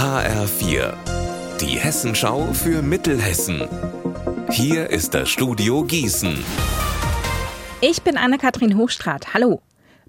HR4, die Hessenschau für Mittelhessen. Hier ist das Studio Gießen. Ich bin Anne-Kathrin Hochstrat. Hallo.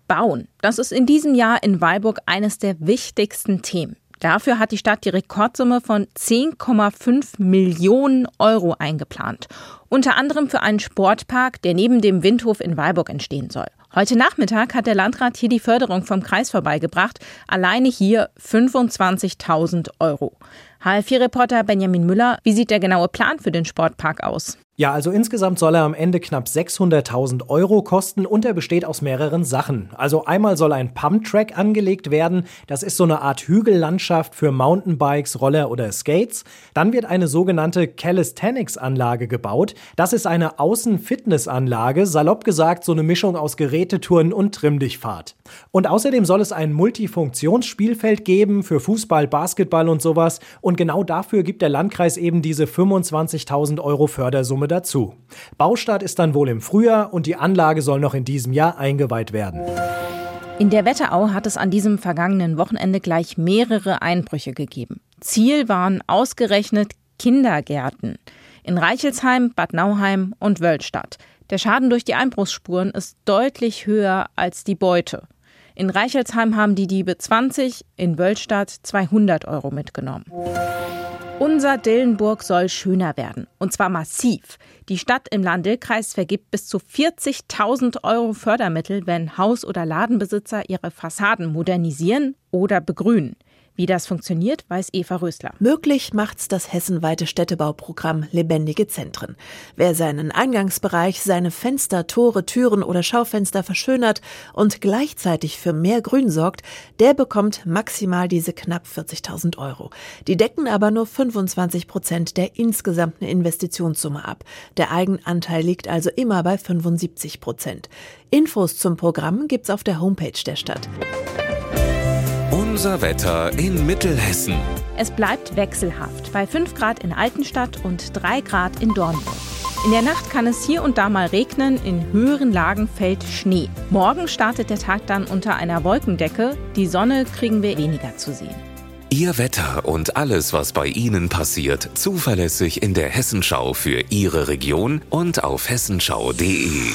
Bauen, das ist in diesem Jahr in Weilburg eines der wichtigsten Themen. Dafür hat die Stadt die Rekordsumme von 10,5 Millionen Euro eingeplant. Unter anderem für einen Sportpark, der neben dem Windhof in Weilburg entstehen soll. Heute Nachmittag hat der Landrat hier die Förderung vom Kreis vorbeigebracht. Alleine hier 25.000 Euro. HL4-Reporter Benjamin Müller, wie sieht der genaue Plan für den Sportpark aus? Ja, also insgesamt soll er am Ende knapp 600.000 Euro kosten und er besteht aus mehreren Sachen. Also einmal soll ein Pumptrack angelegt werden. Das ist so eine Art Hügellandschaft für Mountainbikes, Roller oder Skates. Dann wird eine sogenannte Calisthenics-Anlage gebaut. Das ist eine Außenfitnessanlage, salopp gesagt so eine Mischung aus Gerätetouren und Trimmdichtfahrt. Und außerdem soll es ein Multifunktionsspielfeld geben für Fußball, Basketball und sowas. Und genau dafür gibt der Landkreis eben diese 25.000 Euro Fördersumme dazu. Baustart ist dann wohl im Frühjahr und die Anlage soll noch in diesem Jahr eingeweiht werden. In der Wetterau hat es an diesem vergangenen Wochenende gleich mehrere Einbrüche gegeben. Ziel waren ausgerechnet Kindergärten in Reichelsheim, Bad Nauheim und Wölstadt. Der Schaden durch die Einbruchsspuren ist deutlich höher als die Beute. In Reichelsheim haben die Diebe 20, in Wölstadt 200 Euro mitgenommen. Unser Dillenburg soll schöner werden. Und zwar massiv. Die Stadt im Lahn-Dill-Kreis vergibt bis zu 40.000 Euro Fördermittel, wenn Haus- oder Ladenbesitzer ihre Fassaden modernisieren oder begrünen. Wie das funktioniert, weiß Eva Rösler. Möglich macht's das hessenweite Städtebauprogramm Lebendige Zentren. Wer seinen Eingangsbereich, seine Fenster, Tore, Türen oder Schaufenster verschönert und gleichzeitig für mehr Grün sorgt, der bekommt maximal diese knapp 40.000 Euro. Die decken aber nur 25 Prozent der insgesamten Investitionssumme ab. Der Eigenanteil liegt also immer bei 75 Prozent. Infos zum Programm gibt's auf der Homepage der Stadt. Unser Wetter in Mittelhessen. Es bleibt wechselhaft bei 5 Grad in Altenstadt und 3 Grad in Dornburg. In der Nacht kann es hier und da mal regnen, in höheren Lagen fällt Schnee. Morgen startet der Tag dann unter einer Wolkendecke, die Sonne kriegen wir weniger zu sehen. Ihr Wetter und alles, was bei Ihnen passiert, zuverlässig in der Hessenschau für Ihre Region und auf hessenschau.de.